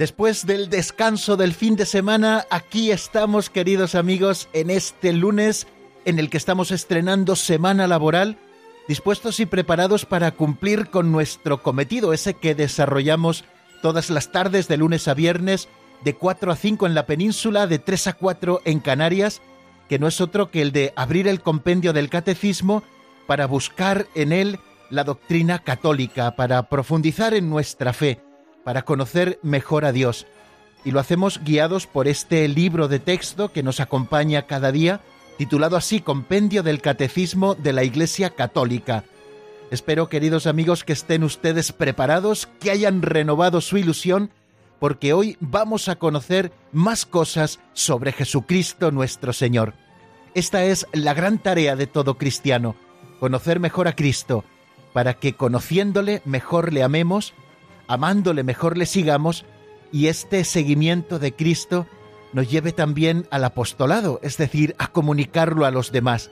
Después del descanso del fin de semana, aquí estamos, queridos amigos, en este lunes en el que estamos estrenando semana laboral, dispuestos y preparados para cumplir con nuestro cometido, ese que desarrollamos todas las tardes de lunes a viernes, de 4 a 5 en la península, de 3 a 4 en Canarias, que no es otro que el de abrir el compendio del catecismo para buscar en él la doctrina católica, para profundizar en nuestra fe para conocer mejor a Dios. Y lo hacemos guiados por este libro de texto que nos acompaña cada día, titulado así Compendio del Catecismo de la Iglesia Católica. Espero, queridos amigos, que estén ustedes preparados, que hayan renovado su ilusión, porque hoy vamos a conocer más cosas sobre Jesucristo nuestro Señor. Esta es la gran tarea de todo cristiano, conocer mejor a Cristo, para que conociéndole mejor le amemos amándole mejor le sigamos y este seguimiento de Cristo nos lleve también al apostolado, es decir, a comunicarlo a los demás.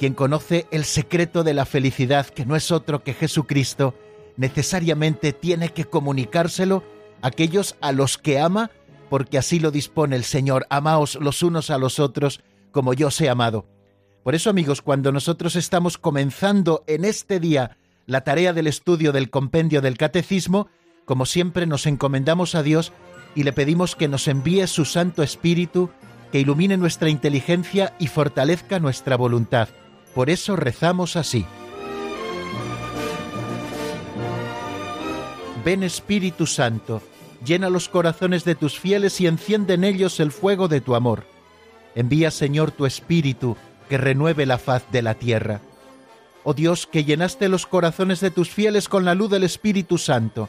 Quien conoce el secreto de la felicidad, que no es otro que Jesucristo, necesariamente tiene que comunicárselo a aquellos a los que ama, porque así lo dispone el Señor. Amaos los unos a los otros como yo os he amado. Por eso, amigos, cuando nosotros estamos comenzando en este día la tarea del estudio del compendio del catecismo, como siempre nos encomendamos a Dios y le pedimos que nos envíe su Santo Espíritu, que ilumine nuestra inteligencia y fortalezca nuestra voluntad. Por eso rezamos así. Ven Espíritu Santo, llena los corazones de tus fieles y enciende en ellos el fuego de tu amor. Envía Señor tu Espíritu, que renueve la faz de la tierra. Oh Dios, que llenaste los corazones de tus fieles con la luz del Espíritu Santo,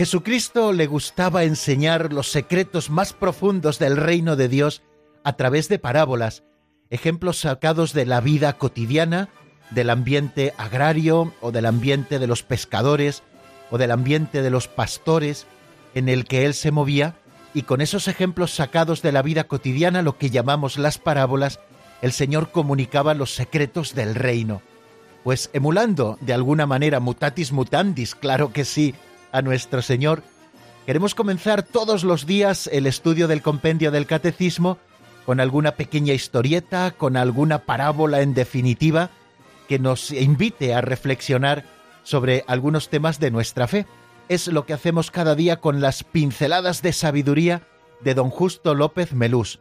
Jesucristo le gustaba enseñar los secretos más profundos del reino de Dios a través de parábolas, ejemplos sacados de la vida cotidiana, del ambiente agrario o del ambiente de los pescadores o del ambiente de los pastores en el que él se movía, y con esos ejemplos sacados de la vida cotidiana, lo que llamamos las parábolas, el Señor comunicaba los secretos del reino. Pues emulando de alguna manera mutatis mutandis, claro que sí, a nuestro Señor, queremos comenzar todos los días el estudio del compendio del catecismo con alguna pequeña historieta, con alguna parábola en definitiva, que nos invite a reflexionar sobre algunos temas de nuestra fe. Es lo que hacemos cada día con las pinceladas de sabiduría de don Justo López Melús,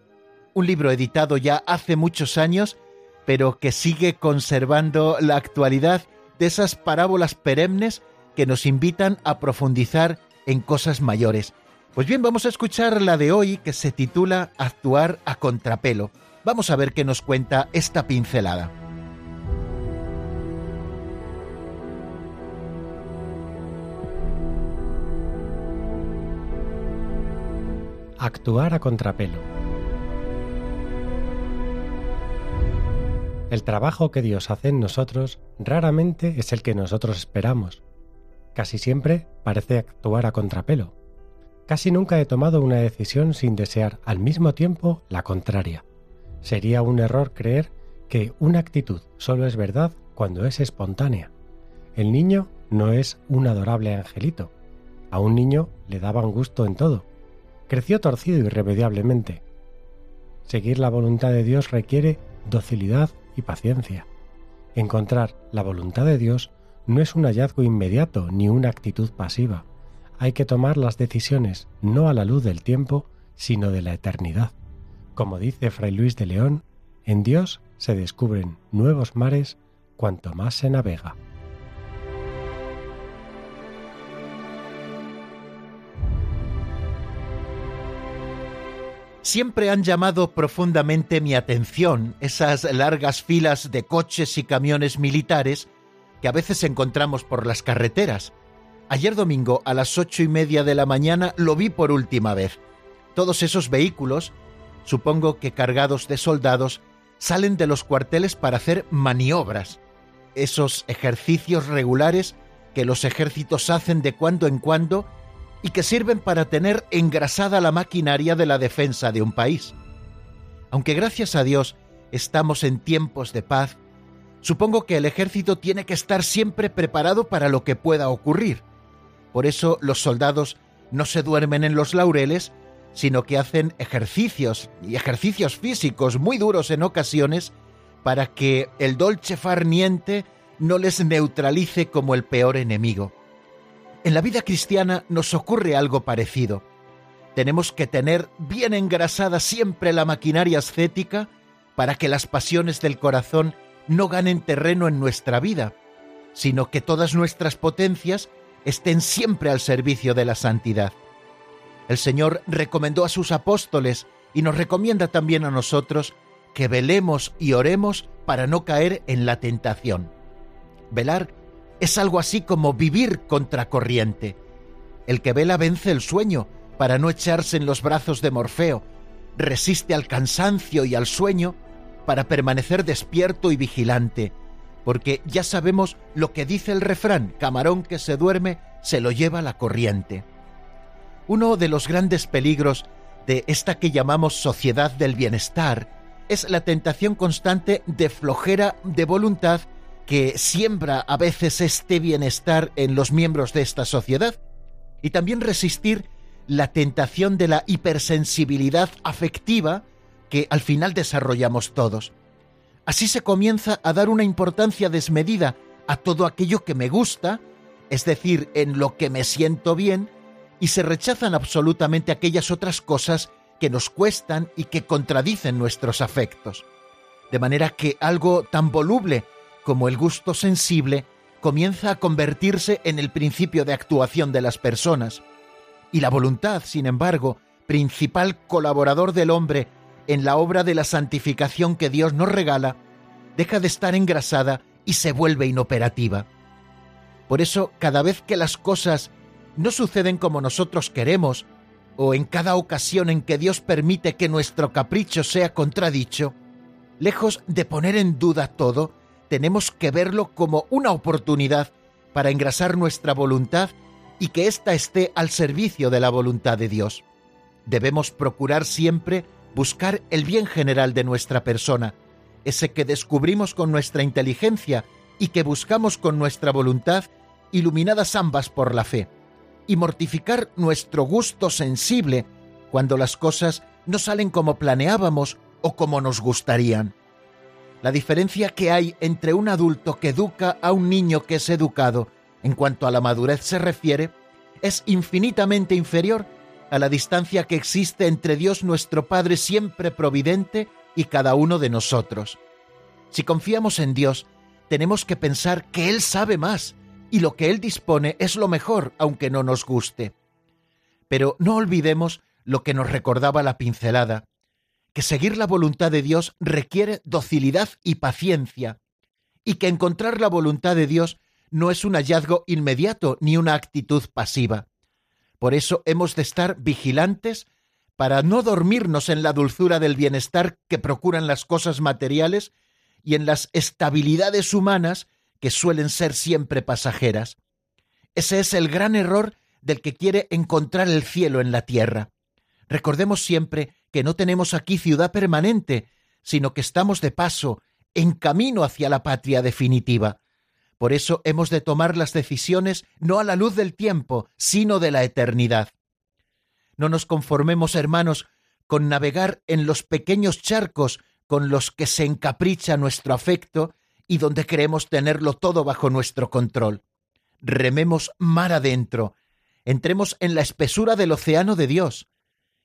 un libro editado ya hace muchos años, pero que sigue conservando la actualidad de esas parábolas perennes que nos invitan a profundizar en cosas mayores. Pues bien, vamos a escuchar la de hoy que se titula Actuar a contrapelo. Vamos a ver qué nos cuenta esta pincelada. Actuar a contrapelo. El trabajo que Dios hace en nosotros raramente es el que nosotros esperamos casi siempre parece actuar a contrapelo. Casi nunca he tomado una decisión sin desear al mismo tiempo la contraria. Sería un error creer que una actitud solo es verdad cuando es espontánea. El niño no es un adorable angelito. A un niño le daban gusto en todo. Creció torcido irremediablemente. Seguir la voluntad de Dios requiere docilidad y paciencia. Encontrar la voluntad de Dios no es un hallazgo inmediato ni una actitud pasiva. Hay que tomar las decisiones no a la luz del tiempo, sino de la eternidad. Como dice Fray Luis de León, en Dios se descubren nuevos mares cuanto más se navega. Siempre han llamado profundamente mi atención esas largas filas de coches y camiones militares que a veces encontramos por las carreteras. Ayer domingo a las ocho y media de la mañana lo vi por última vez. Todos esos vehículos, supongo que cargados de soldados, salen de los cuarteles para hacer maniobras, esos ejercicios regulares que los ejércitos hacen de cuando en cuando y que sirven para tener engrasada la maquinaria de la defensa de un país. Aunque gracias a Dios estamos en tiempos de paz, supongo que el ejército tiene que estar siempre preparado para lo que pueda ocurrir. Por eso los soldados no se duermen en los laureles, sino que hacen ejercicios y ejercicios físicos muy duros en ocasiones para que el dolce farniente no les neutralice como el peor enemigo. En la vida cristiana nos ocurre algo parecido. Tenemos que tener bien engrasada siempre la maquinaria ascética para que las pasiones del corazón no ganen terreno en nuestra vida, sino que todas nuestras potencias estén siempre al servicio de la santidad. El Señor recomendó a sus apóstoles y nos recomienda también a nosotros que velemos y oremos para no caer en la tentación. Velar es algo así como vivir contracorriente. El que vela vence el sueño para no echarse en los brazos de Morfeo, resiste al cansancio y al sueño para permanecer despierto y vigilante, porque ya sabemos lo que dice el refrán, camarón que se duerme se lo lleva la corriente. Uno de los grandes peligros de esta que llamamos sociedad del bienestar es la tentación constante de flojera de voluntad que siembra a veces este bienestar en los miembros de esta sociedad y también resistir la tentación de la hipersensibilidad afectiva que al final desarrollamos todos. Así se comienza a dar una importancia desmedida a todo aquello que me gusta, es decir, en lo que me siento bien, y se rechazan absolutamente aquellas otras cosas que nos cuestan y que contradicen nuestros afectos. De manera que algo tan voluble como el gusto sensible comienza a convertirse en el principio de actuación de las personas, y la voluntad, sin embargo, principal colaborador del hombre en la obra de la santificación que Dios nos regala, deja de estar engrasada y se vuelve inoperativa. Por eso, cada vez que las cosas no suceden como nosotros queremos, o en cada ocasión en que Dios permite que nuestro capricho sea contradicho, lejos de poner en duda todo, tenemos que verlo como una oportunidad para engrasar nuestra voluntad y que ésta esté al servicio de la voluntad de Dios. Debemos procurar siempre buscar el bien general de nuestra persona, ese que descubrimos con nuestra inteligencia y que buscamos con nuestra voluntad, iluminadas ambas por la fe, y mortificar nuestro gusto sensible cuando las cosas no salen como planeábamos o como nos gustarían. La diferencia que hay entre un adulto que educa a un niño que es educado en cuanto a la madurez se refiere es infinitamente inferior a la distancia que existe entre Dios nuestro Padre siempre providente y cada uno de nosotros. Si confiamos en Dios, tenemos que pensar que Él sabe más y lo que Él dispone es lo mejor, aunque no nos guste. Pero no olvidemos lo que nos recordaba la pincelada, que seguir la voluntad de Dios requiere docilidad y paciencia, y que encontrar la voluntad de Dios no es un hallazgo inmediato ni una actitud pasiva. Por eso hemos de estar vigilantes para no dormirnos en la dulzura del bienestar que procuran las cosas materiales y en las estabilidades humanas que suelen ser siempre pasajeras. Ese es el gran error del que quiere encontrar el cielo en la tierra. Recordemos siempre que no tenemos aquí ciudad permanente, sino que estamos de paso, en camino hacia la patria definitiva. Por eso hemos de tomar las decisiones no a la luz del tiempo, sino de la eternidad. No nos conformemos, hermanos, con navegar en los pequeños charcos con los que se encapricha nuestro afecto y donde creemos tenerlo todo bajo nuestro control. Rememos mar adentro, entremos en la espesura del océano de Dios.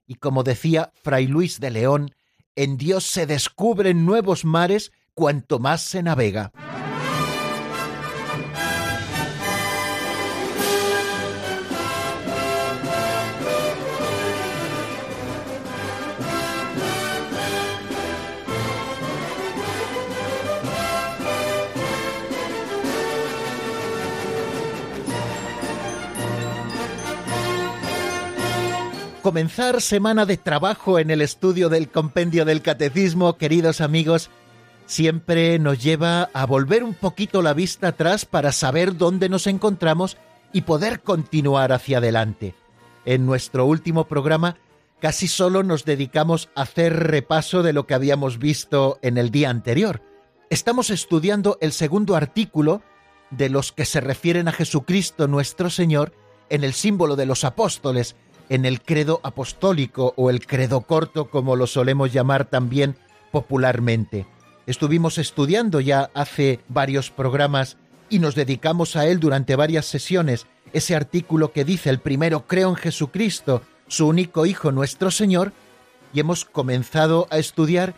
Y como decía Fray Luis de León, en Dios se descubren nuevos mares cuanto más se navega. Comenzar semana de trabajo en el estudio del compendio del catecismo, queridos amigos, siempre nos lleva a volver un poquito la vista atrás para saber dónde nos encontramos y poder continuar hacia adelante. En nuestro último programa casi solo nos dedicamos a hacer repaso de lo que habíamos visto en el día anterior. Estamos estudiando el segundo artículo de los que se refieren a Jesucristo nuestro Señor en el símbolo de los apóstoles, en el credo apostólico o el credo corto, como lo solemos llamar también popularmente. Estuvimos estudiando ya hace varios programas y nos dedicamos a él durante varias sesiones, ese artículo que dice el primero creo en Jesucristo, su único Hijo nuestro Señor, y hemos comenzado a estudiar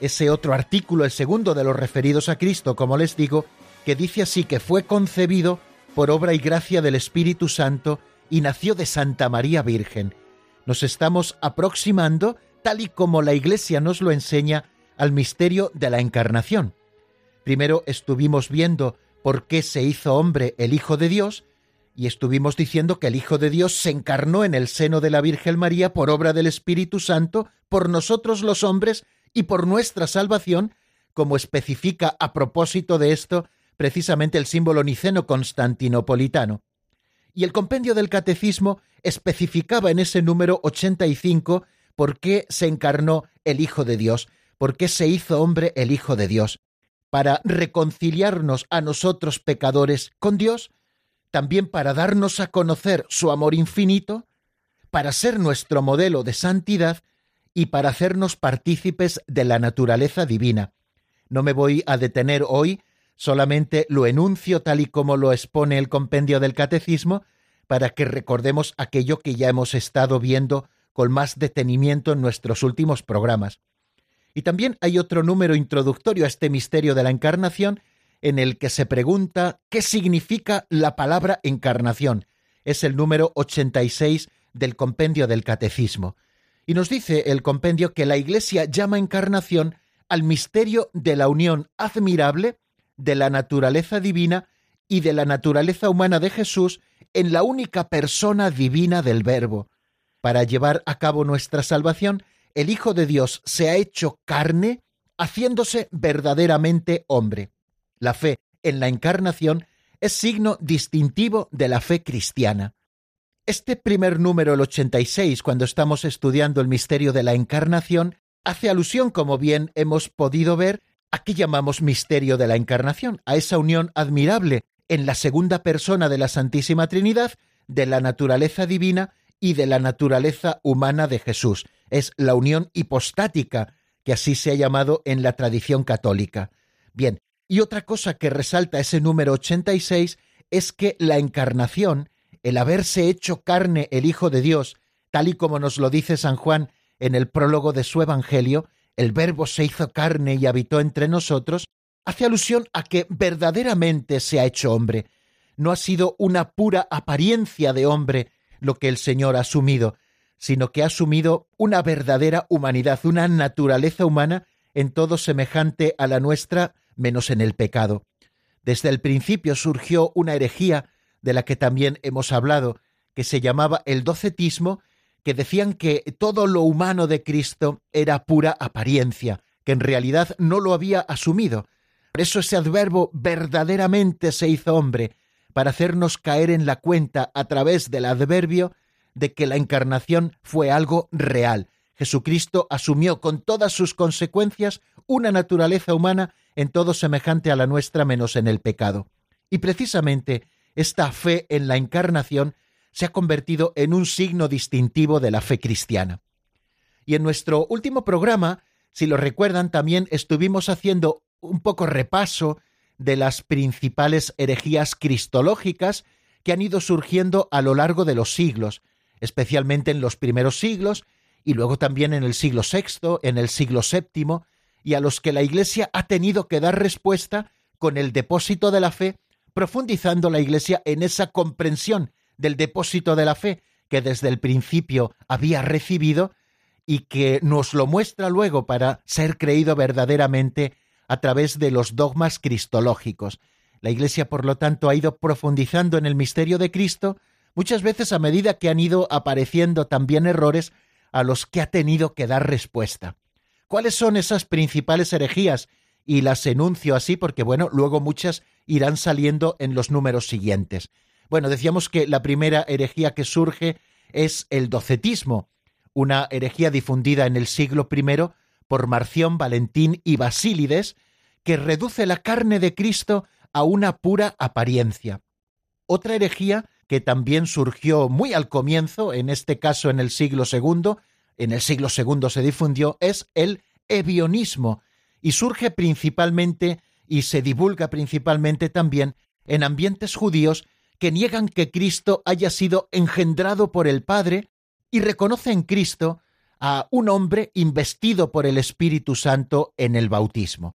ese otro artículo, el segundo de los referidos a Cristo, como les digo, que dice así que fue concebido por obra y gracia del Espíritu Santo y nació de Santa María Virgen. Nos estamos aproximando, tal y como la Iglesia nos lo enseña, al misterio de la Encarnación. Primero estuvimos viendo por qué se hizo hombre el Hijo de Dios, y estuvimos diciendo que el Hijo de Dios se encarnó en el seno de la Virgen María por obra del Espíritu Santo, por nosotros los hombres y por nuestra salvación, como especifica a propósito de esto precisamente el símbolo niceno constantinopolitano y el compendio del catecismo especificaba en ese número 85 por qué se encarnó el Hijo de Dios, por qué se hizo hombre el Hijo de Dios, para reconciliarnos a nosotros pecadores con Dios, también para darnos a conocer su amor infinito, para ser nuestro modelo de santidad y para hacernos partícipes de la naturaleza divina. No me voy a detener hoy solamente lo enuncio tal y como lo expone el compendio del catecismo, para que recordemos aquello que ya hemos estado viendo con más detenimiento en nuestros últimos programas. Y también hay otro número introductorio a este misterio de la encarnación, en el que se pregunta qué significa la palabra encarnación. Es el número 86 del compendio del catecismo. Y nos dice el compendio que la Iglesia llama encarnación al misterio de la unión admirable de la naturaleza divina y de la naturaleza humana de Jesús en la única persona divina del Verbo. Para llevar a cabo nuestra salvación, el Hijo de Dios se ha hecho carne, haciéndose verdaderamente hombre. La fe en la encarnación es signo distintivo de la fe cristiana. Este primer número, el 86, cuando estamos estudiando el misterio de la encarnación, hace alusión, como bien hemos podido ver, Aquí llamamos misterio de la Encarnación, a esa unión admirable en la segunda persona de la Santísima Trinidad de la naturaleza divina y de la naturaleza humana de Jesús. Es la unión hipostática, que así se ha llamado en la tradición católica. Bien, y otra cosa que resalta ese número 86 es que la encarnación, el haberse hecho carne el Hijo de Dios, tal y como nos lo dice San Juan en el prólogo de su Evangelio, el Verbo se hizo carne y habitó entre nosotros, hace alusión a que verdaderamente se ha hecho hombre. No ha sido una pura apariencia de hombre lo que el Señor ha asumido, sino que ha asumido una verdadera humanidad, una naturaleza humana en todo semejante a la nuestra, menos en el pecado. Desde el principio surgió una herejía de la que también hemos hablado, que se llamaba el docetismo que decían que todo lo humano de Cristo era pura apariencia, que en realidad no lo había asumido. Por eso ese adverbo verdaderamente se hizo hombre, para hacernos caer en la cuenta a través del adverbio de que la encarnación fue algo real. Jesucristo asumió con todas sus consecuencias una naturaleza humana en todo semejante a la nuestra menos en el pecado. Y precisamente esta fe en la encarnación se ha convertido en un signo distintivo de la fe cristiana. Y en nuestro último programa, si lo recuerdan, también estuvimos haciendo un poco repaso de las principales herejías cristológicas que han ido surgiendo a lo largo de los siglos, especialmente en los primeros siglos y luego también en el siglo VI, en el siglo VII, y a los que la Iglesia ha tenido que dar respuesta con el depósito de la fe, profundizando la Iglesia en esa comprensión del depósito de la fe que desde el principio había recibido y que nos lo muestra luego para ser creído verdaderamente a través de los dogmas cristológicos. La Iglesia, por lo tanto, ha ido profundizando en el misterio de Cristo, muchas veces a medida que han ido apareciendo también errores a los que ha tenido que dar respuesta. ¿Cuáles son esas principales herejías? Y las enuncio así porque, bueno, luego muchas irán saliendo en los números siguientes. Bueno, decíamos que la primera herejía que surge es el docetismo, una herejía difundida en el siglo I por Marción, Valentín y Basílides, que reduce la carne de Cristo a una pura apariencia. Otra herejía que también surgió muy al comienzo, en este caso en el siglo II, en el siglo II se difundió, es el evionismo, y surge principalmente y se divulga principalmente también en ambientes judíos que niegan que Cristo haya sido engendrado por el Padre y reconocen en Cristo a un hombre investido por el Espíritu Santo en el bautismo.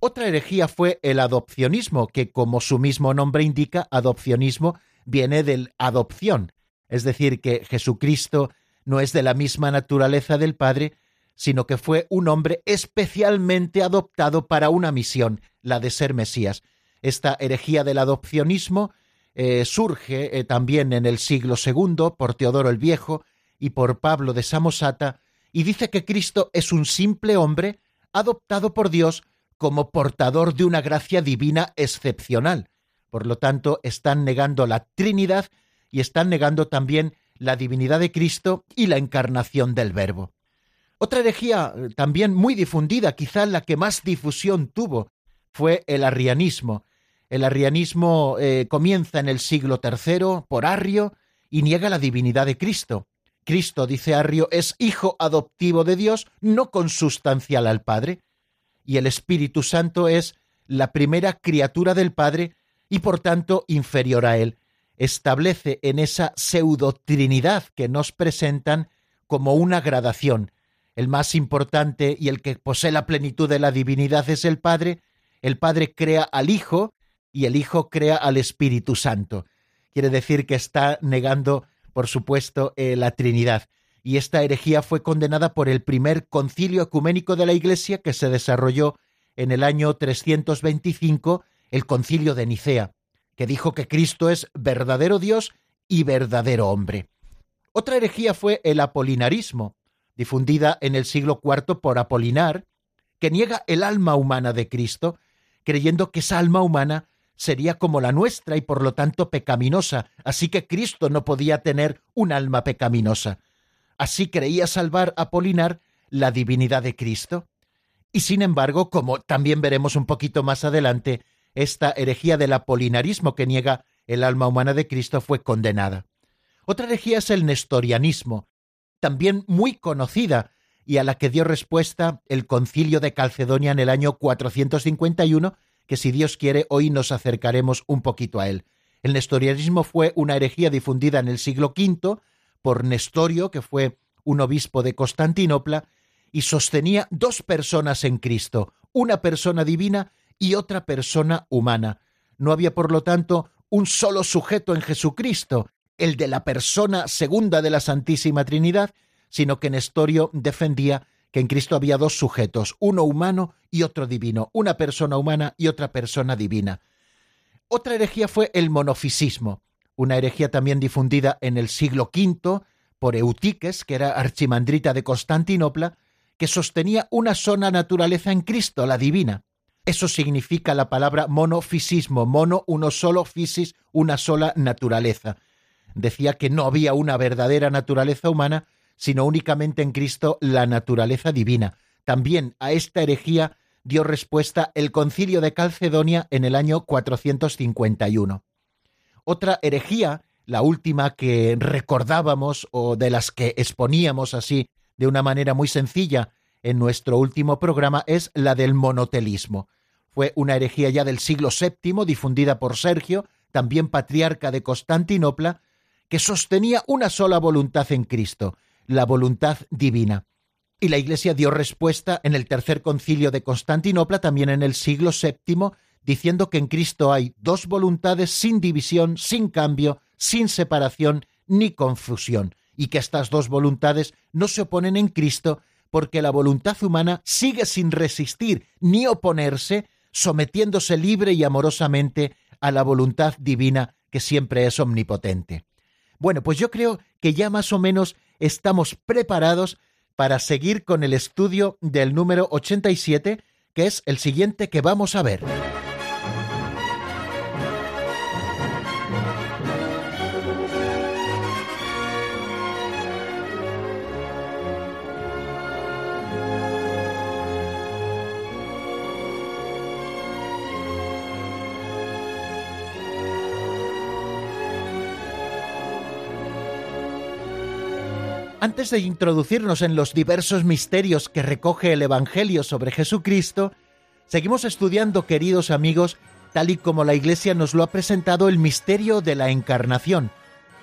Otra herejía fue el adopcionismo, que como su mismo nombre indica, adopcionismo viene del adopción, es decir, que Jesucristo no es de la misma naturaleza del Padre, sino que fue un hombre especialmente adoptado para una misión, la de ser Mesías. Esta herejía del adopcionismo eh, surge eh, también en el siglo II por Teodoro el Viejo y por Pablo de Samosata, y dice que Cristo es un simple hombre adoptado por Dios como portador de una gracia divina excepcional. Por lo tanto, están negando la Trinidad y están negando también la divinidad de Cristo y la encarnación del Verbo. Otra herejía eh, también muy difundida, quizá la que más difusión tuvo, fue el arrianismo. El arrianismo eh, comienza en el siglo III por Arrio y niega la divinidad de Cristo. Cristo, dice Arrio, es hijo adoptivo de Dios, no consustancial al Padre, y el Espíritu Santo es la primera criatura del Padre y por tanto inferior a él. Establece en esa pseudo trinidad que nos presentan como una gradación. El más importante y el que posee la plenitud de la divinidad es el Padre. El Padre crea al Hijo y el Hijo crea al Espíritu Santo. Quiere decir que está negando por supuesto, eh, la Trinidad. Y esta herejía fue condenada por el primer concilio ecuménico de la Iglesia que se desarrolló en el año 325, el concilio de Nicea, que dijo que Cristo es verdadero Dios y verdadero hombre. Otra herejía fue el apolinarismo, difundida en el siglo IV por Apolinar, que niega el alma humana de Cristo, creyendo que esa alma humana sería como la nuestra y por lo tanto pecaminosa, así que Cristo no podía tener un alma pecaminosa. Así creía salvar a Polinar la divinidad de Cristo. Y sin embargo, como también veremos un poquito más adelante, esta herejía del apolinarismo que niega el alma humana de Cristo fue condenada. Otra herejía es el nestorianismo, también muy conocida y a la que dio respuesta el concilio de Calcedonia en el año 451 que si Dios quiere hoy nos acercaremos un poquito a él. El nestorianismo fue una herejía difundida en el siglo V por Nestorio, que fue un obispo de Constantinopla, y sostenía dos personas en Cristo, una persona divina y otra persona humana. No había, por lo tanto, un solo sujeto en Jesucristo, el de la persona segunda de la Santísima Trinidad, sino que Nestorio defendía que en Cristo había dos sujetos, uno humano y otro divino, una persona humana y otra persona divina. Otra herejía fue el monofisismo, una herejía también difundida en el siglo V por Eutiques, que era archimandrita de Constantinopla, que sostenía una sola naturaleza en Cristo, la divina. Eso significa la palabra monofisismo, mono, uno solo, fisis, una sola naturaleza. Decía que no había una verdadera naturaleza humana, sino únicamente en Cristo la naturaleza divina. También a esta herejía dio respuesta el concilio de Calcedonia en el año 451. Otra herejía, la última que recordábamos o de las que exponíamos así de una manera muy sencilla en nuestro último programa, es la del monotelismo. Fue una herejía ya del siglo VII, difundida por Sergio, también patriarca de Constantinopla, que sostenía una sola voluntad en Cristo, la voluntad divina. Y la Iglesia dio respuesta en el tercer concilio de Constantinopla, también en el siglo VII, diciendo que en Cristo hay dos voluntades sin división, sin cambio, sin separación ni confusión, y que estas dos voluntades no se oponen en Cristo porque la voluntad humana sigue sin resistir ni oponerse, sometiéndose libre y amorosamente a la voluntad divina que siempre es omnipotente. Bueno, pues yo creo que ya más o menos estamos preparados para seguir con el estudio del número 87, que es el siguiente que vamos a ver. Antes de introducirnos en los diversos misterios que recoge el Evangelio sobre Jesucristo, seguimos estudiando, queridos amigos, tal y como la Iglesia nos lo ha presentado el misterio de la Encarnación,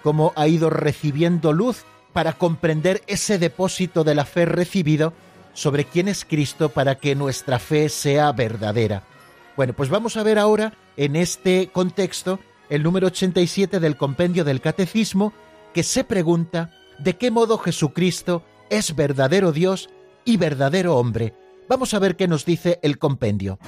cómo ha ido recibiendo luz para comprender ese depósito de la fe recibido sobre quién es Cristo para que nuestra fe sea verdadera. Bueno, pues vamos a ver ahora, en este contexto, el número 87 del compendio del Catecismo, que se pregunta de qué modo Jesucristo es verdadero Dios y verdadero hombre. Vamos a ver qué nos dice el compendio.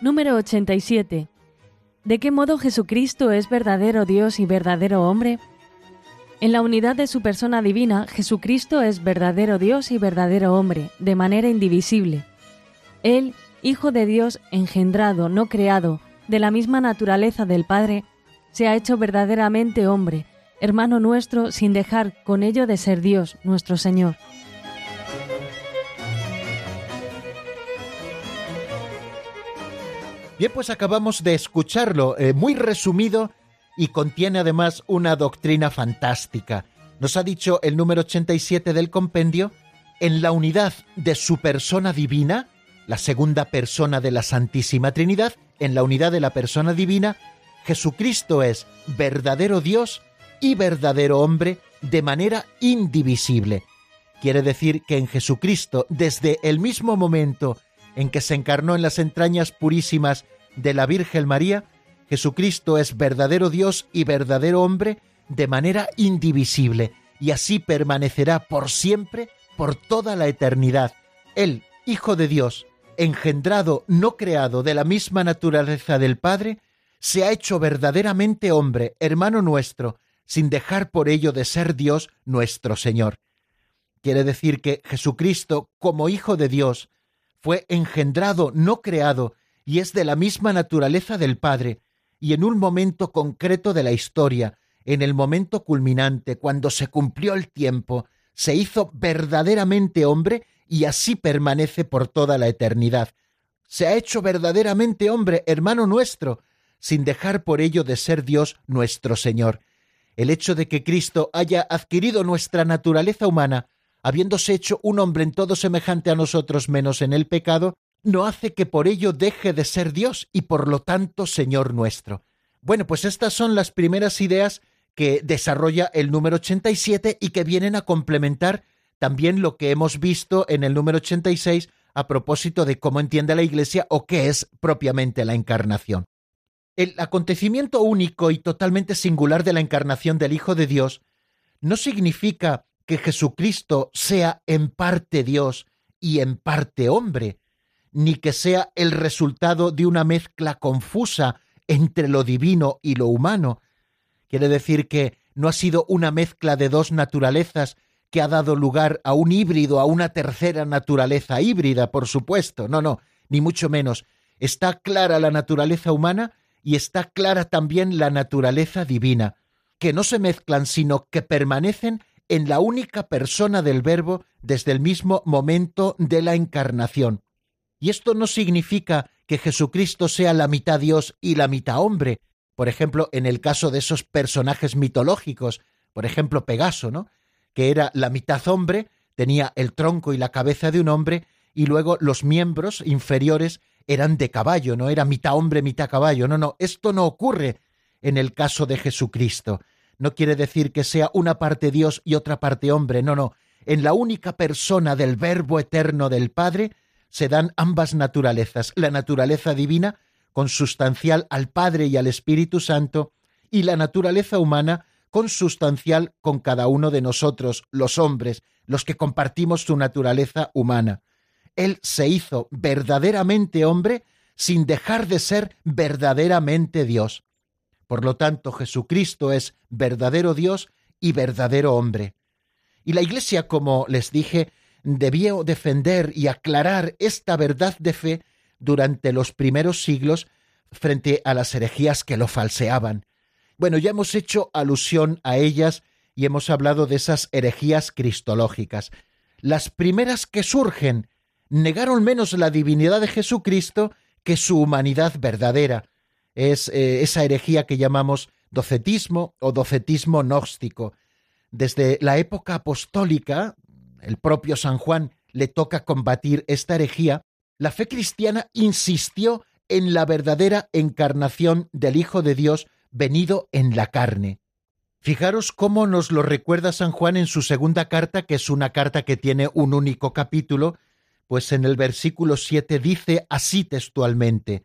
Número 87. ¿De qué modo Jesucristo es verdadero Dios y verdadero hombre? En la unidad de su persona divina, Jesucristo es verdadero Dios y verdadero hombre, de manera indivisible. Él Hijo de Dios engendrado, no creado, de la misma naturaleza del Padre, se ha hecho verdaderamente hombre, hermano nuestro, sin dejar con ello de ser Dios, nuestro Señor. Bien, pues acabamos de escucharlo, eh, muy resumido y contiene además una doctrina fantástica. Nos ha dicho el número 87 del compendio, en la unidad de su persona divina, la segunda persona de la Santísima Trinidad, en la unidad de la persona divina, Jesucristo es verdadero Dios y verdadero hombre de manera indivisible. Quiere decir que en Jesucristo, desde el mismo momento en que se encarnó en las entrañas purísimas de la Virgen María, Jesucristo es verdadero Dios y verdadero hombre de manera indivisible, y así permanecerá por siempre, por toda la eternidad. Él, Hijo de Dios, engendrado, no creado de la misma naturaleza del Padre, se ha hecho verdaderamente hombre, hermano nuestro, sin dejar por ello de ser Dios nuestro Señor. Quiere decir que Jesucristo, como Hijo de Dios, fue engendrado, no creado, y es de la misma naturaleza del Padre, y en un momento concreto de la historia, en el momento culminante, cuando se cumplió el tiempo, se hizo verdaderamente hombre y así permanece por toda la eternidad. Se ha hecho verdaderamente hombre, hermano nuestro, sin dejar por ello de ser Dios nuestro Señor. El hecho de que Cristo haya adquirido nuestra naturaleza humana, habiéndose hecho un hombre en todo semejante a nosotros menos en el pecado, no hace que por ello deje de ser Dios y por lo tanto Señor nuestro. Bueno, pues estas son las primeras ideas que desarrolla el número 87 y que vienen a complementar también lo que hemos visto en el número 86 a propósito de cómo entiende la Iglesia o qué es propiamente la encarnación. El acontecimiento único y totalmente singular de la encarnación del Hijo de Dios no significa que Jesucristo sea en parte Dios y en parte hombre, ni que sea el resultado de una mezcla confusa entre lo divino y lo humano. Quiere decir que no ha sido una mezcla de dos naturalezas que ha dado lugar a un híbrido, a una tercera naturaleza híbrida, por supuesto. No, no, ni mucho menos. Está clara la naturaleza humana y está clara también la naturaleza divina, que no se mezclan, sino que permanecen en la única persona del Verbo desde el mismo momento de la encarnación. Y esto no significa que Jesucristo sea la mitad Dios y la mitad hombre. Por ejemplo, en el caso de esos personajes mitológicos, por ejemplo, Pegaso, ¿no? Que era la mitad hombre, tenía el tronco y la cabeza de un hombre, y luego los miembros inferiores eran de caballo, no era mitad hombre, mitad caballo. No, no, esto no ocurre en el caso de Jesucristo. No quiere decir que sea una parte Dios y otra parte hombre, no, no. En la única persona del Verbo eterno del Padre se dan ambas naturalezas, la naturaleza divina, consustancial al Padre y al Espíritu Santo, y la naturaleza humana, consustancial con cada uno de nosotros, los hombres, los que compartimos su naturaleza humana. Él se hizo verdaderamente hombre sin dejar de ser verdaderamente Dios. Por lo tanto, Jesucristo es verdadero Dios y verdadero hombre. Y la Iglesia, como les dije, debió defender y aclarar esta verdad de fe durante los primeros siglos frente a las herejías que lo falseaban. Bueno, ya hemos hecho alusión a ellas y hemos hablado de esas herejías cristológicas. Las primeras que surgen negaron menos la divinidad de Jesucristo que su humanidad verdadera. Es eh, esa herejía que llamamos docetismo o docetismo gnóstico. Desde la época apostólica, el propio San Juan le toca combatir esta herejía, la fe cristiana insistió en la verdadera encarnación del Hijo de Dios venido en la carne. Fijaros cómo nos lo recuerda San Juan en su segunda carta, que es una carta que tiene un único capítulo, pues en el versículo 7 dice así textualmente,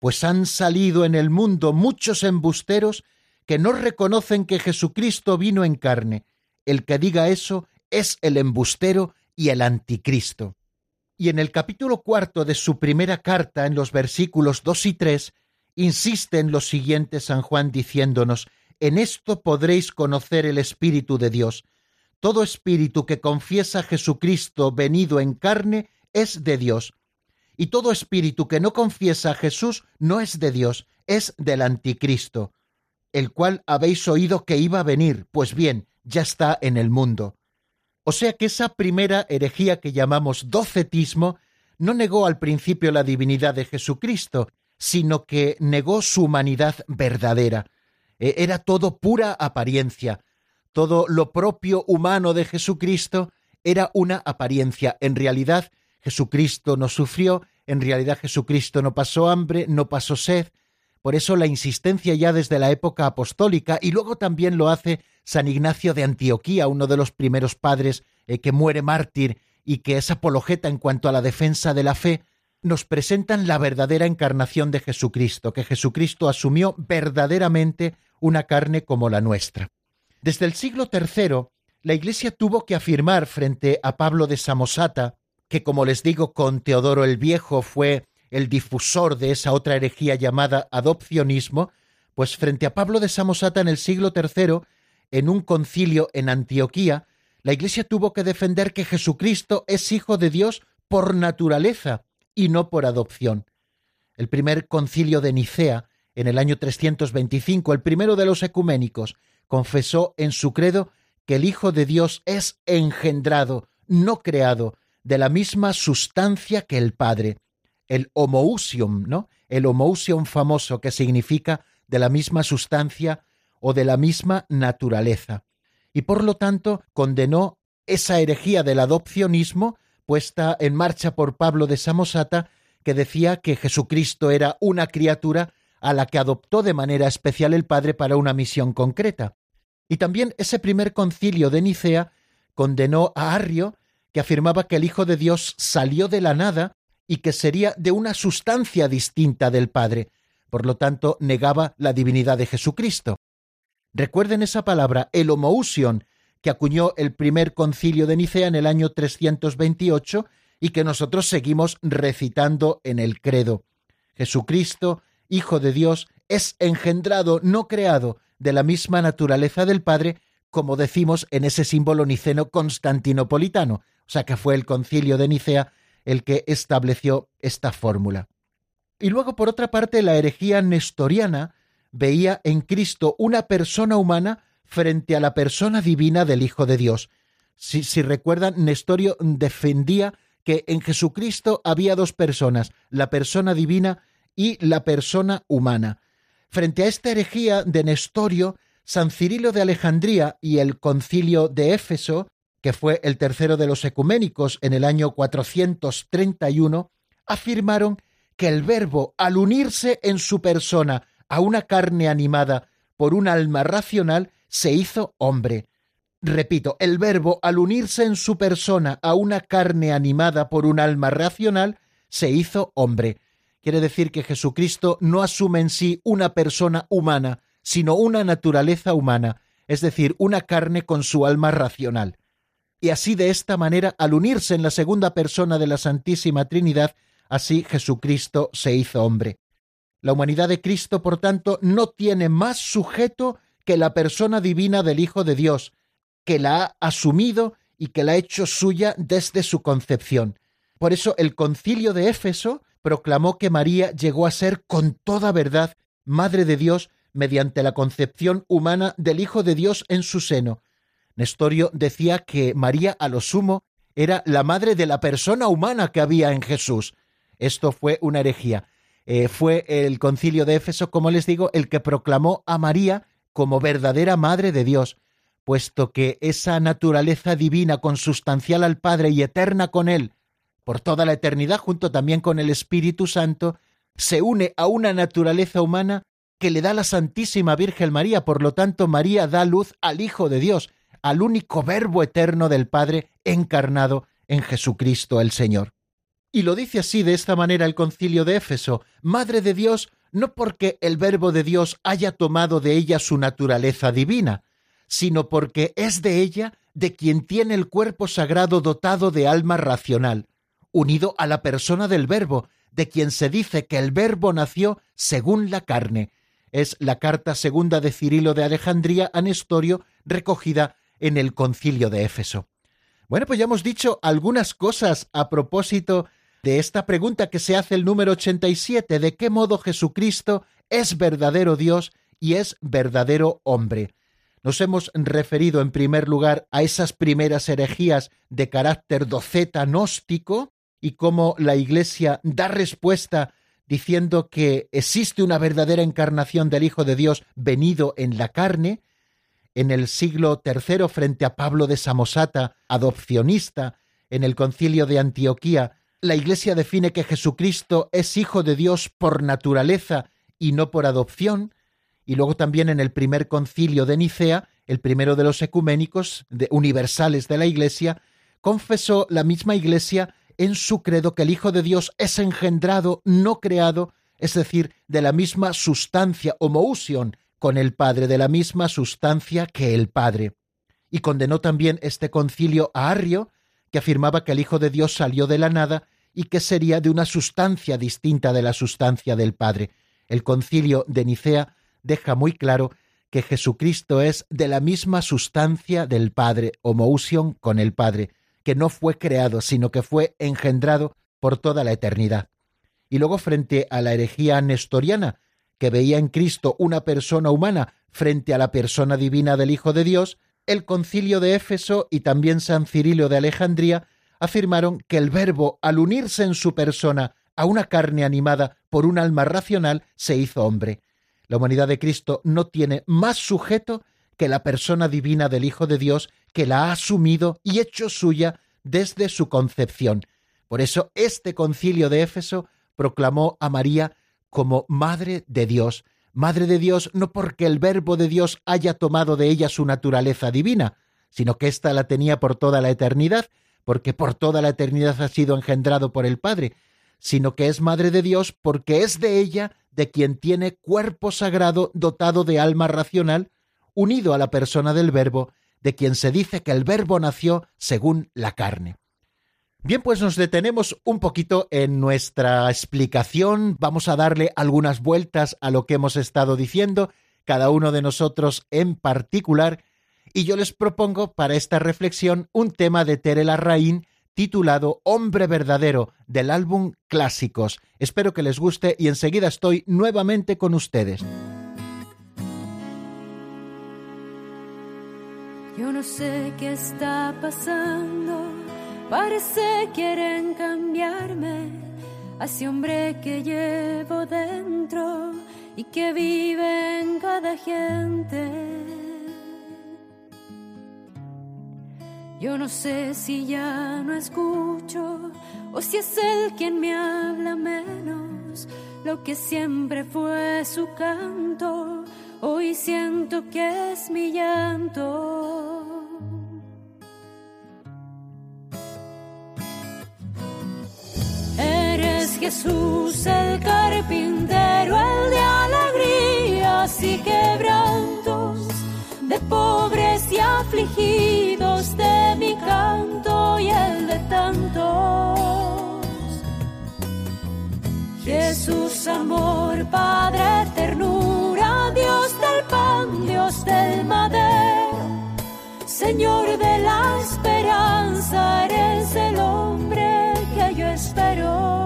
pues han salido en el mundo muchos embusteros que no reconocen que Jesucristo vino en carne. El que diga eso es el embustero y el anticristo. Y en el capítulo cuarto de su primera carta, en los versículos 2 y 3, insiste en lo siguiente San Juan diciéndonos, en esto podréis conocer el Espíritu de Dios. Todo espíritu que confiesa a Jesucristo venido en carne es de Dios. Y todo espíritu que no confiesa a Jesús no es de Dios, es del anticristo, el cual habéis oído que iba a venir, pues bien, ya está en el mundo. O sea que esa primera herejía que llamamos docetismo no negó al principio la divinidad de Jesucristo, sino que negó su humanidad verdadera. E, era todo pura apariencia. Todo lo propio humano de Jesucristo era una apariencia. En realidad, Jesucristo no sufrió, en realidad Jesucristo no pasó hambre, no pasó sed. Por eso la insistencia ya desde la época apostólica, y luego también lo hace San Ignacio de Antioquía, uno de los primeros padres eh, que muere mártir y que es apologeta en cuanto a la defensa de la fe, nos presentan la verdadera encarnación de Jesucristo, que Jesucristo asumió verdaderamente una carne como la nuestra. Desde el siglo III, la Iglesia tuvo que afirmar frente a Pablo de Samosata que como les digo, con Teodoro el Viejo fue el difusor de esa otra herejía llamada adopcionismo, pues frente a Pablo de Samosata en el siglo III, en un concilio en Antioquía, la Iglesia tuvo que defender que Jesucristo es hijo de Dios por naturaleza y no por adopción. El primer concilio de Nicea, en el año 325, el primero de los ecuménicos, confesó en su credo que el Hijo de Dios es engendrado, no creado, de la misma sustancia que el Padre, el homoousium, ¿no? El homoousium famoso que significa de la misma sustancia o de la misma naturaleza. Y por lo tanto condenó esa herejía del adopcionismo puesta en marcha por Pablo de Samosata, que decía que Jesucristo era una criatura a la que adoptó de manera especial el Padre para una misión concreta. Y también ese primer concilio de Nicea condenó a Arrio que afirmaba que el Hijo de Dios salió de la nada y que sería de una sustancia distinta del Padre. Por lo tanto, negaba la divinidad de Jesucristo. Recuerden esa palabra, el homoousion, que acuñó el primer concilio de Nicea en el año 328 y que nosotros seguimos recitando en el credo. Jesucristo, Hijo de Dios, es engendrado, no creado, de la misma naturaleza del Padre, como decimos en ese símbolo niceno constantinopolitano, o sea que fue el concilio de Nicea el que estableció esta fórmula. Y luego, por otra parte, la herejía nestoriana veía en Cristo una persona humana frente a la persona divina del Hijo de Dios. Si, recuerdan, Nestorio defendía que en Jesucristo había dos personas, la persona divina y la persona humana. Frente a esta herejía de Nestorio, San Cirilo de Alejandría y el concilio de Éfeso, que fue el tercero de los ecuménicos en el año 431, afirmaron que el verbo, al unirse en su persona a una carne animada por un alma racional, se hizo hombre. Repito, el verbo, al unirse en su persona a una carne animada por un alma racional, se hizo hombre. Quiere decir que Jesucristo no asume en sí una persona humana, sino una naturaleza humana, es decir, una carne con su alma racional. Y así de esta manera, al unirse en la segunda persona de la Santísima Trinidad, así Jesucristo se hizo hombre. La humanidad de Cristo, por tanto, no tiene más sujeto que la persona divina del Hijo de Dios, que la ha asumido y que la ha hecho suya desde su concepción. Por eso el concilio de Éfeso proclamó que María llegó a ser con toda verdad Madre de Dios mediante la concepción humana del Hijo de Dios en su seno. Nestorio decía que María a lo sumo era la madre de la persona humana que había en Jesús. Esto fue una herejía. Eh, fue el concilio de Éfeso, como les digo, el que proclamó a María como verdadera madre de Dios, puesto que esa naturaleza divina consustancial al Padre y eterna con Él, por toda la eternidad, junto también con el Espíritu Santo, se une a una naturaleza humana que le da la Santísima Virgen María. Por lo tanto, María da luz al Hijo de Dios, al único Verbo eterno del Padre encarnado en Jesucristo el Señor. Y lo dice así de esta manera el concilio de Éfeso, Madre de Dios, no porque el Verbo de Dios haya tomado de ella su naturaleza divina, sino porque es de ella de quien tiene el cuerpo sagrado dotado de alma racional, unido a la persona del Verbo, de quien se dice que el Verbo nació según la carne. Es la carta segunda de Cirilo de Alejandría a Nestorio, recogida en el concilio de Éfeso. Bueno, pues ya hemos dicho algunas cosas a propósito de esta pregunta que se hace el número 87, de qué modo Jesucristo es verdadero Dios y es verdadero hombre. Nos hemos referido en primer lugar a esas primeras herejías de carácter doceta gnóstico y cómo la Iglesia da respuesta diciendo que existe una verdadera encarnación del Hijo de Dios venido en la carne, en el siglo III frente a Pablo de Samosata, adopcionista, en el concilio de Antioquía, la Iglesia define que Jesucristo es Hijo de Dios por naturaleza y no por adopción, y luego también en el primer concilio de Nicea, el primero de los ecuménicos universales de la Iglesia, confesó la misma Iglesia en su credo que el Hijo de Dios es engendrado, no creado, es decir, de la misma sustancia, homoousion, con el Padre, de la misma sustancia que el Padre. Y condenó también este concilio a Arrio, que afirmaba que el Hijo de Dios salió de la nada y que sería de una sustancia distinta de la sustancia del Padre. El concilio de Nicea deja muy claro que Jesucristo es de la misma sustancia del Padre, homoousion con el Padre, que no fue creado, sino que fue engendrado por toda la eternidad. Y luego frente a la herejía nestoriana, que veía en Cristo una persona humana frente a la persona divina del Hijo de Dios, el concilio de Éfeso y también San Cirilo de Alejandría afirmaron que el verbo, al unirse en su persona a una carne animada por un alma racional, se hizo hombre. La humanidad de Cristo no tiene más sujeto que la persona divina del Hijo de Dios, que la ha asumido y hecho suya desde su concepción. Por eso este concilio de Éfeso proclamó a María como Madre de Dios, Madre de Dios no porque el Verbo de Dios haya tomado de ella su naturaleza divina, sino que ésta la tenía por toda la eternidad, porque por toda la eternidad ha sido engendrado por el Padre, sino que es Madre de Dios porque es de ella de quien tiene cuerpo sagrado dotado de alma racional, unido a la persona del Verbo, de quien se dice que el Verbo nació según la carne. Bien, pues nos detenemos un poquito en nuestra explicación, vamos a darle algunas vueltas a lo que hemos estado diciendo, cada uno de nosotros en particular, y yo les propongo para esta reflexión un tema de Tere Larraín titulado Hombre Verdadero del álbum Clásicos. Espero que les guste y enseguida estoy nuevamente con ustedes. Yo no sé qué está pasando, parece quieren cambiarme a ese hombre que llevo dentro y que vive en cada gente. Yo no sé si ya no escucho o si es él quien me habla menos, lo que siempre fue su canto hoy siento que es mi llanto. Jesús el carpintero, el de alegrías y quebrantos, de pobres y afligidos, de mi canto y el de tantos. Jesús, amor, Padre, ternura, Dios del pan, Dios del madero, Señor de la esperanza, eres el hombre que yo espero.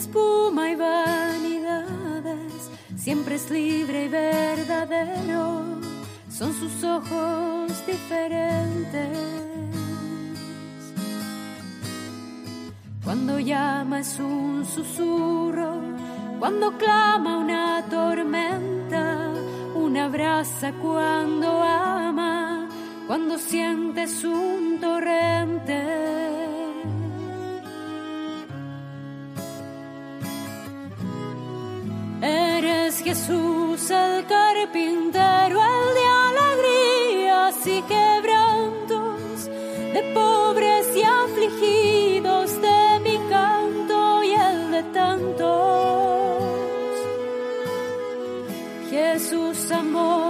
Espuma y vanidades, siempre es libre y verdadero, son sus ojos diferentes. Cuando llama es un susurro, cuando clama una tormenta, una brasa cuando ama, cuando sientes un torrente. Jesús el carpintero, el de alegrías y quebrantos, de pobres y afligidos, de mi canto y el de tantos. Jesús, amor,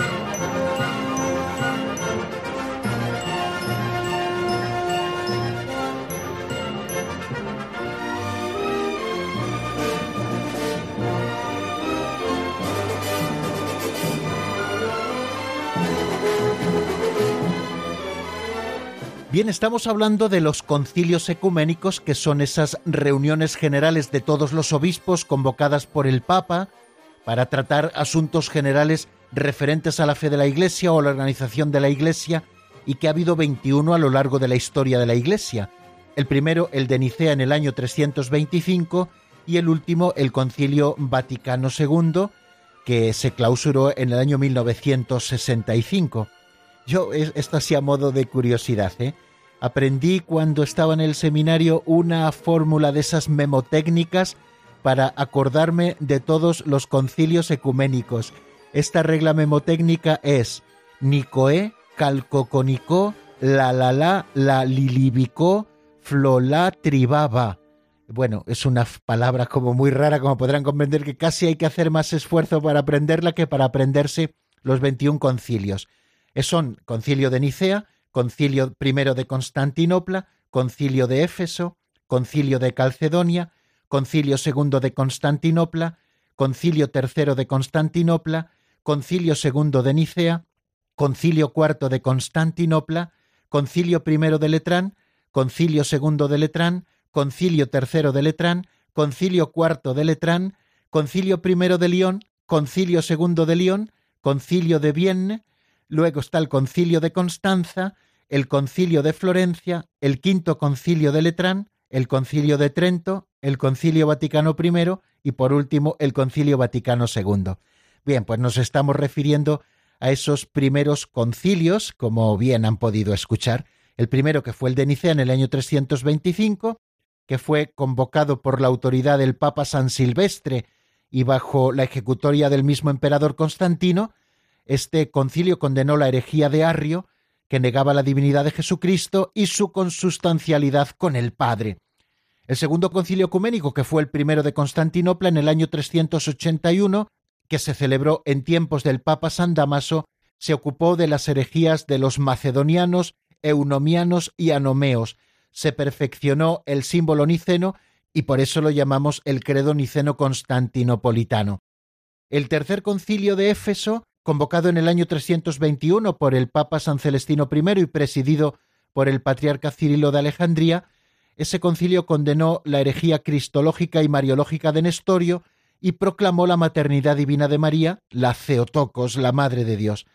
Bien, estamos hablando de los concilios ecuménicos, que son esas reuniones generales de todos los obispos convocadas por el Papa para tratar asuntos generales referentes a la fe de la Iglesia o la organización de la Iglesia, y que ha habido 21 a lo largo de la historia de la Iglesia. El primero, el de Nicea en el año 325, y el último, el Concilio Vaticano II, que se clausuró en el año 1965. Yo, esto así a modo de curiosidad, ¿eh? aprendí cuando estaba en el seminario una fórmula de esas memotécnicas para acordarme de todos los concilios ecuménicos. Esta regla memotécnica es Nicoé, Calcoconicó, la la la, la lilibicó, flola tribaba. Bueno, es una palabra como muy rara, como podrán comprender que casi hay que hacer más esfuerzo para aprenderla que para aprenderse los 21 concilios son Concilio de Nicea, Concilio I de Constantinopla, Concilio de Éfeso, Concilio de Calcedonia, Concilio II de Constantinopla, Concilio III de Constantinopla, Concilio II de Nicea, Concilio IV de Constantinopla, Concilio I de Letrán, Concilio II de Letrán, Concilio III de Letrán, Concilio IV de Letrán, Concilio I de León, Concilio II de León, Concilio de Vienne, luego está el concilio de Constanza, el concilio de Florencia, el quinto concilio de Letrán, el concilio de Trento, el concilio Vaticano I y por último el concilio Vaticano II. Bien, pues nos estamos refiriendo a esos primeros concilios, como bien han podido escuchar. El primero que fue el de Nicea en el año 325, que fue convocado por la autoridad del Papa San Silvestre y bajo la ejecutoria del mismo emperador Constantino, este concilio condenó la herejía de Arrio, que negaba la divinidad de Jesucristo y su consustancialidad con el Padre. El segundo concilio ecuménico, que fue el primero de Constantinopla en el año 381, que se celebró en tiempos del Papa San Damaso, se ocupó de las herejías de los macedonianos, eunomianos y anomeos, se perfeccionó el símbolo niceno y por eso lo llamamos el credo niceno constantinopolitano. El tercer concilio de Éfeso, convocado en el año 321 por el Papa San Celestino I y presidido por el patriarca Cirilo de Alejandría, ese concilio condenó la herejía cristológica y mariológica de Nestorio y proclamó la maternidad divina de María, la Ceotocos, la Madre de Dios.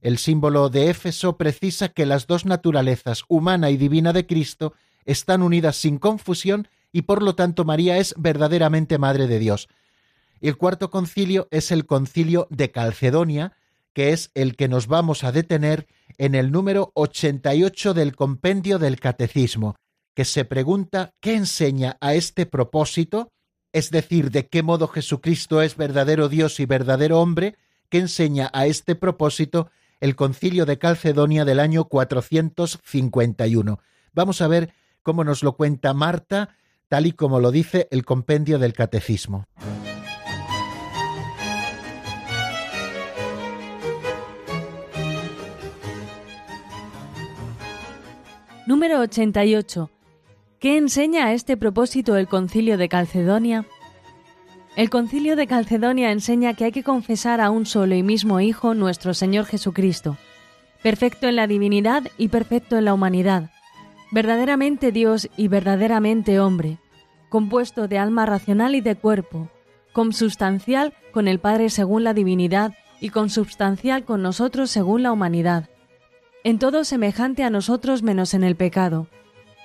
El símbolo de Éfeso precisa que las dos naturalezas, humana y divina de Cristo, están unidas sin confusión y por lo tanto María es verdaderamente Madre de Dios. El cuarto concilio es el concilio de Calcedonia, que es el que nos vamos a detener en el número 88 del compendio del Catecismo, que se pregunta qué enseña a este propósito es decir, de qué modo Jesucristo es verdadero Dios y verdadero hombre, que enseña a este propósito el concilio de Calcedonia del año 451. Vamos a ver cómo nos lo cuenta Marta, tal y como lo dice el compendio del Catecismo. Número 88. ¿Qué enseña a este propósito el concilio de Calcedonia? El concilio de Calcedonia enseña que hay que confesar a un solo y mismo Hijo, nuestro Señor Jesucristo, perfecto en la divinidad y perfecto en la humanidad, verdaderamente Dios y verdaderamente hombre, compuesto de alma racional y de cuerpo, consubstancial con el Padre según la divinidad y consubstancial con nosotros según la humanidad, en todo semejante a nosotros menos en el pecado,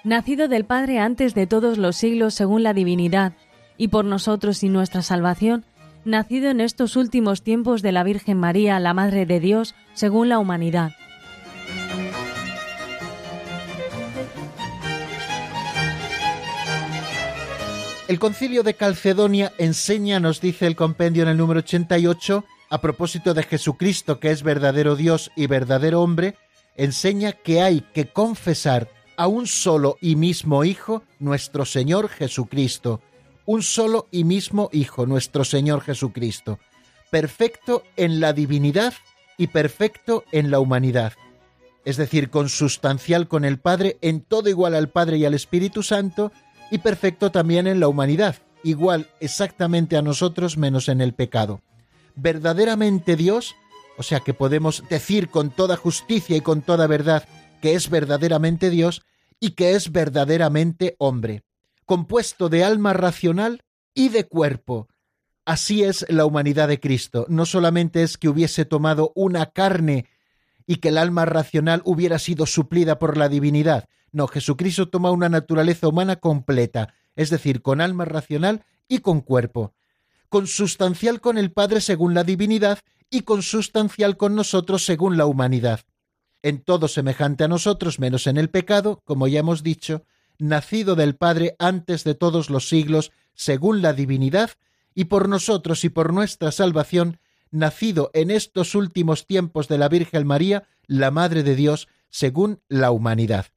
nacido del Padre antes de todos los siglos según la divinidad, y por nosotros y nuestra salvación, nacido en estos últimos tiempos de la Virgen María, la Madre de Dios, según la humanidad. El concilio de Calcedonia enseña, nos dice el compendio en el número 88, a propósito de Jesucristo, que es verdadero Dios y verdadero hombre, enseña que hay que confesar a un solo y mismo Hijo, nuestro Señor Jesucristo. Un solo y mismo Hijo, nuestro Señor Jesucristo. Perfecto en la divinidad y perfecto en la humanidad. Es decir, consustancial con el Padre, en todo igual al Padre y al Espíritu Santo, y perfecto también en la humanidad, igual exactamente a nosotros menos en el pecado. Verdaderamente Dios, o sea que podemos decir con toda justicia y con toda verdad que es verdaderamente Dios, y que es verdaderamente hombre, compuesto de alma racional y de cuerpo. Así es la humanidad de Cristo. No solamente es que hubiese tomado una carne y que el alma racional hubiera sido suplida por la divinidad. No, Jesucristo toma una naturaleza humana completa, es decir, con alma racional y con cuerpo, consustancial con el Padre según la divinidad y consustancial con nosotros según la humanidad en todo semejante a nosotros, menos en el pecado, como ya hemos dicho, nacido del Padre antes de todos los siglos, según la divinidad, y por nosotros y por nuestra salvación, nacido en estos últimos tiempos de la Virgen María, la Madre de Dios, según la humanidad.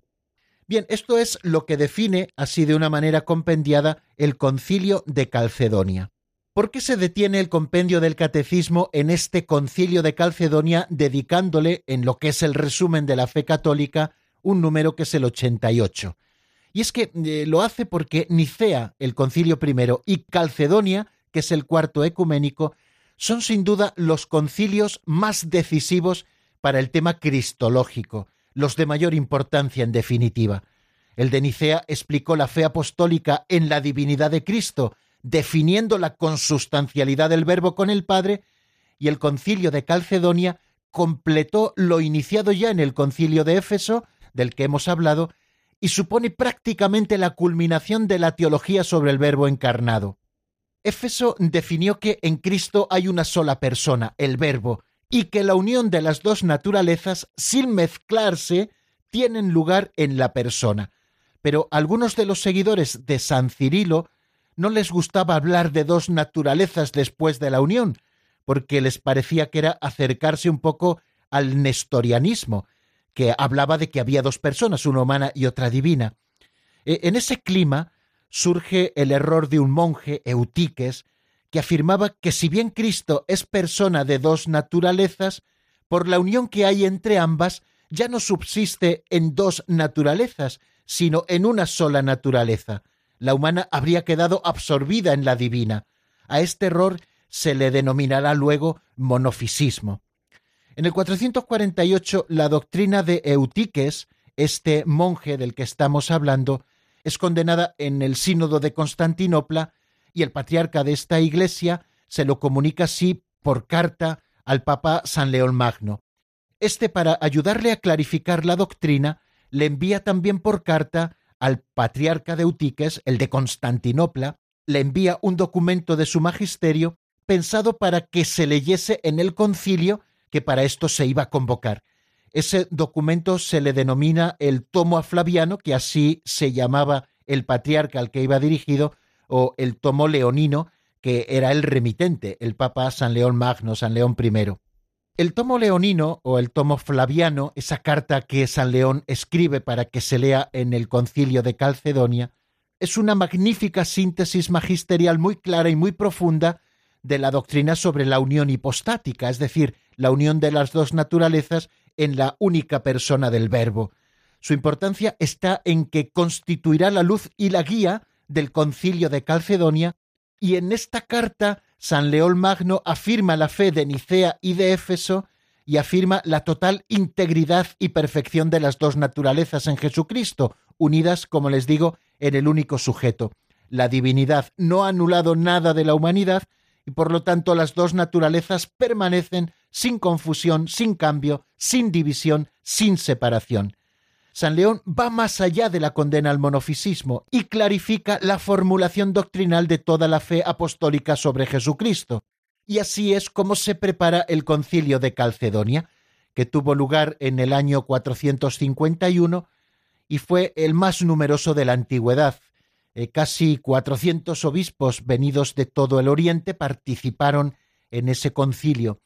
Bien, esto es lo que define, así de una manera compendiada, el concilio de Calcedonia. ¿Por qué se detiene el compendio del catecismo en este concilio de Calcedonia dedicándole, en lo que es el resumen de la fe católica, un número que es el 88? Y es que eh, lo hace porque Nicea, el concilio primero, y Calcedonia, que es el cuarto ecuménico, son sin duda los concilios más decisivos para el tema cristológico, los de mayor importancia en definitiva. El de Nicea explicó la fe apostólica en la divinidad de Cristo, definiendo la consustancialidad del Verbo con el Padre, y el concilio de Calcedonia completó lo iniciado ya en el concilio de Éfeso, del que hemos hablado, y supone prácticamente la culminación de la teología sobre el Verbo encarnado. Éfeso definió que en Cristo hay una sola persona, el Verbo, y que la unión de las dos naturalezas, sin mezclarse, tienen lugar en la persona. Pero algunos de los seguidores de San Cirilo no les gustaba hablar de dos naturalezas después de la unión, porque les parecía que era acercarse un poco al nestorianismo, que hablaba de que había dos personas, una humana y otra divina. E, en ese clima surge el error de un monje, Eutiques, que afirmaba que si bien Cristo es persona de dos naturalezas, por la unión que hay entre ambas, ya no subsiste en dos naturalezas, sino en una sola naturaleza. La humana habría quedado absorbida en la divina. A este error se le denominará luego monofisismo. En el 448, la doctrina de Eutiques, este monje del que estamos hablando, es condenada en el Sínodo de Constantinopla y el patriarca de esta iglesia se lo comunica así por carta al Papa San León Magno. Este, para ayudarle a clarificar la doctrina, le envía también por carta al patriarca de Eutiques, el de Constantinopla, le envía un documento de su magisterio pensado para que se leyese en el concilio que para esto se iba a convocar. Ese documento se le denomina el tomo a Flaviano, que así se llamaba el patriarca al que iba dirigido, o el tomo leonino, que era el remitente, el Papa San León Magno, San León I. El tomo leonino o el tomo flaviano, esa carta que San León escribe para que se lea en el concilio de Calcedonia, es una magnífica síntesis magisterial muy clara y muy profunda de la doctrina sobre la unión hipostática, es decir, la unión de las dos naturalezas en la única persona del Verbo. Su importancia está en que constituirá la luz y la guía del concilio de Calcedonia, y en esta carta San León Magno afirma la fe de Nicea y de Éfeso y afirma la total integridad y perfección de las dos naturalezas en Jesucristo, unidas, como les digo, en el único sujeto. La divinidad no ha anulado nada de la humanidad, y por lo tanto las dos naturalezas permanecen sin confusión, sin cambio, sin división, sin separación. San León va más allá de la condena al monofisismo y clarifica la formulación doctrinal de toda la fe apostólica sobre Jesucristo. Y así es como se prepara el concilio de Calcedonia, que tuvo lugar en el año 451 y fue el más numeroso de la antigüedad, eh, casi 400 obispos venidos de todo el Oriente participaron en ese concilio.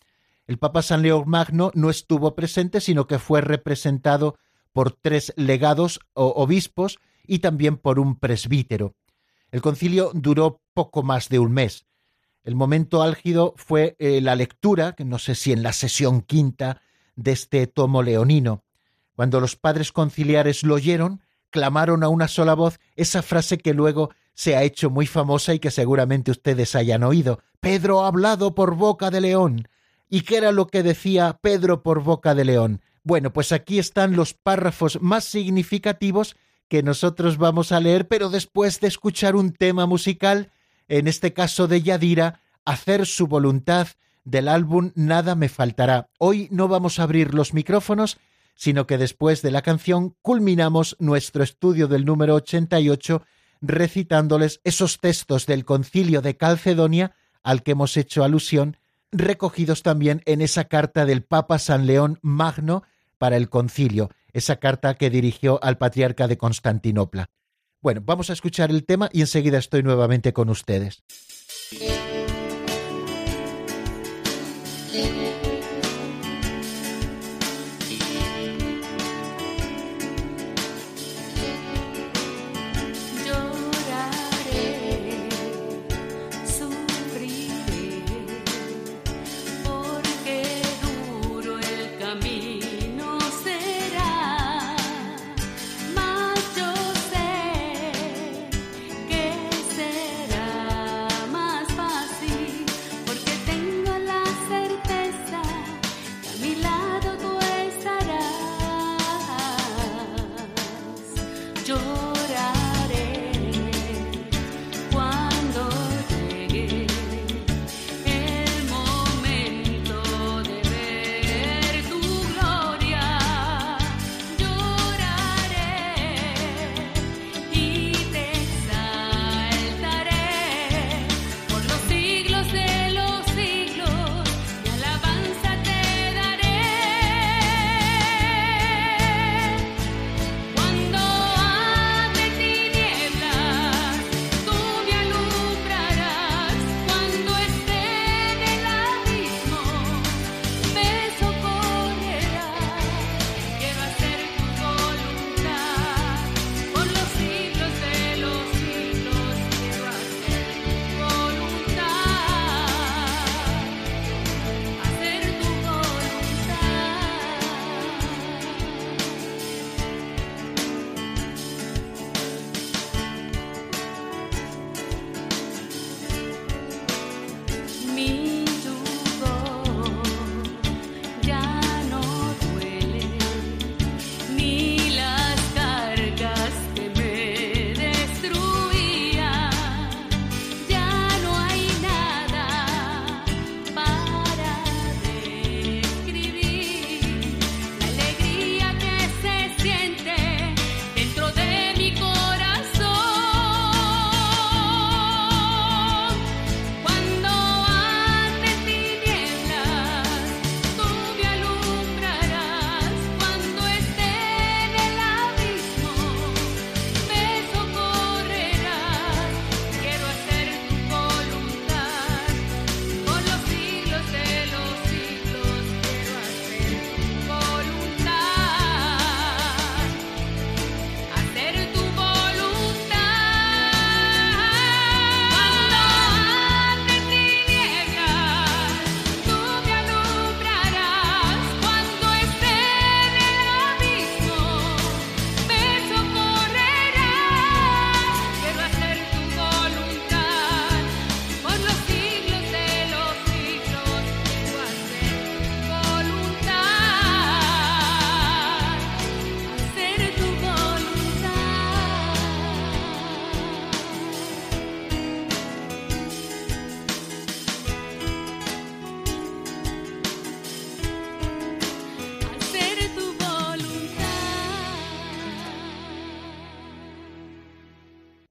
El Papa San León Magno no estuvo presente, sino que fue representado por tres legados o obispos y también por un presbítero. El concilio duró poco más de un mes. El momento álgido fue eh, la lectura, que no sé si en la sesión quinta, de este tomo leonino. Cuando los padres conciliares lo oyeron, clamaron a una sola voz esa frase que luego se ha hecho muy famosa y que seguramente ustedes hayan oído. Pedro ha hablado por boca de león. ¿Y qué era lo que decía Pedro por boca de león? Bueno, pues aquí están los párrafos más significativos que nosotros vamos a leer, pero después de escuchar un tema musical, en este caso de Yadira, hacer su voluntad del álbum Nada me faltará. Hoy no vamos a abrir los micrófonos, sino que después de la canción culminamos nuestro estudio del número 88 recitándoles esos textos del concilio de Calcedonia al que hemos hecho alusión, recogidos también en esa carta del Papa San León Magno para el concilio, esa carta que dirigió al patriarca de Constantinopla. Bueno, vamos a escuchar el tema y enseguida estoy nuevamente con ustedes.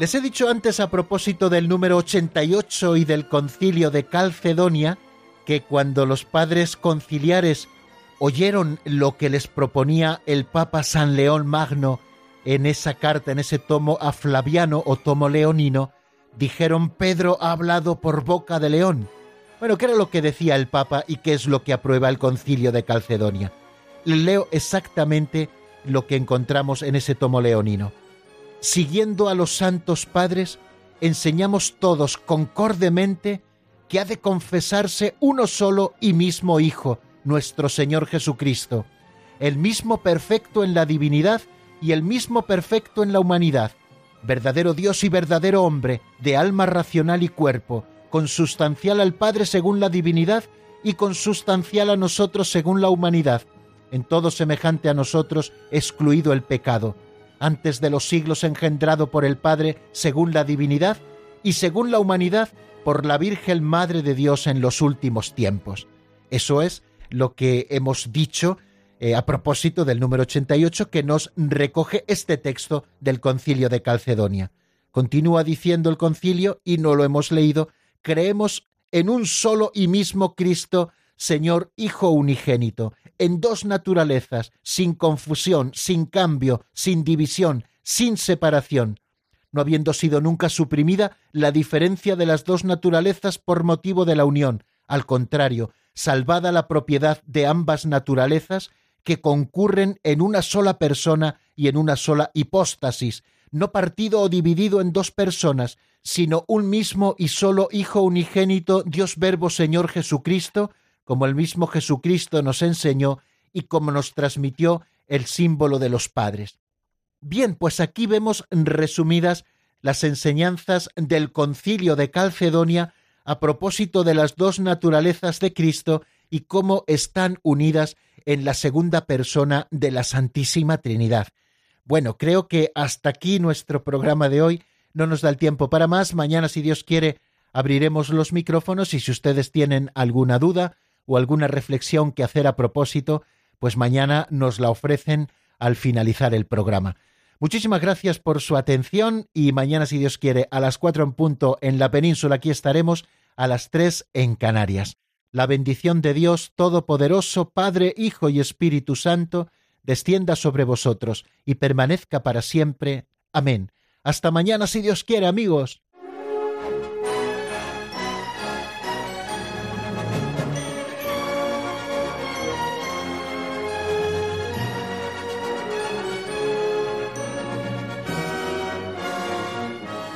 Les he dicho antes a propósito del número 88 y del concilio de Calcedonia que cuando los padres conciliares oyeron lo que les proponía el Papa San León Magno en esa carta, en ese tomo a Flaviano o tomo leonino, dijeron Pedro ha hablado por boca de león. Bueno, ¿qué era lo que decía el Papa y qué es lo que aprueba el concilio de Calcedonia? Leo exactamente lo que encontramos en ese tomo leonino siguiendo a los santos padres, enseñamos todos concordemente que ha de confesarse uno solo y mismo Hijo, nuestro Señor Jesucristo, el mismo perfecto en la divinidad y el mismo perfecto en la humanidad, verdadero Dios y verdadero hombre, de alma racional y cuerpo, consustancial al Padre según la divinidad y consustancial a nosotros según la humanidad, en todo semejante a nosotros, excluido el pecado antes de los siglos engendrado por el Padre según la divinidad y según la humanidad por la Virgen Madre de Dios en los últimos tiempos. Eso es lo que hemos dicho eh, a propósito del número 88 que nos recoge este texto del concilio de Calcedonia. Continúa diciendo el concilio, y no lo hemos leído, creemos en un solo y mismo Cristo, Señor Hijo unigénito, en dos naturalezas, sin confusión, sin cambio, sin división, sin separación, no habiendo sido nunca suprimida la diferencia de las dos naturalezas por motivo de la unión, al contrario, salvada la propiedad de ambas naturalezas que concurren en una sola persona y en una sola hipóstasis, no partido o dividido en dos personas, sino un mismo y solo Hijo unigénito, Dios Verbo Señor Jesucristo, como el mismo Jesucristo nos enseñó y como nos transmitió el símbolo de los padres. Bien, pues aquí vemos resumidas las enseñanzas del concilio de Calcedonia a propósito de las dos naturalezas de Cristo y cómo están unidas en la segunda persona de la Santísima Trinidad. Bueno, creo que hasta aquí nuestro programa de hoy. No nos da el tiempo para más. Mañana, si Dios quiere, abriremos los micrófonos y si ustedes tienen alguna duda, o alguna reflexión que hacer a propósito, pues mañana nos la ofrecen al finalizar el programa. Muchísimas gracias por su atención y mañana, si Dios quiere, a las cuatro en punto en la península, aquí estaremos a las tres en Canarias. La bendición de Dios Todopoderoso, Padre, Hijo y Espíritu Santo, descienda sobre vosotros y permanezca para siempre. Amén. Hasta mañana, si Dios quiere, amigos.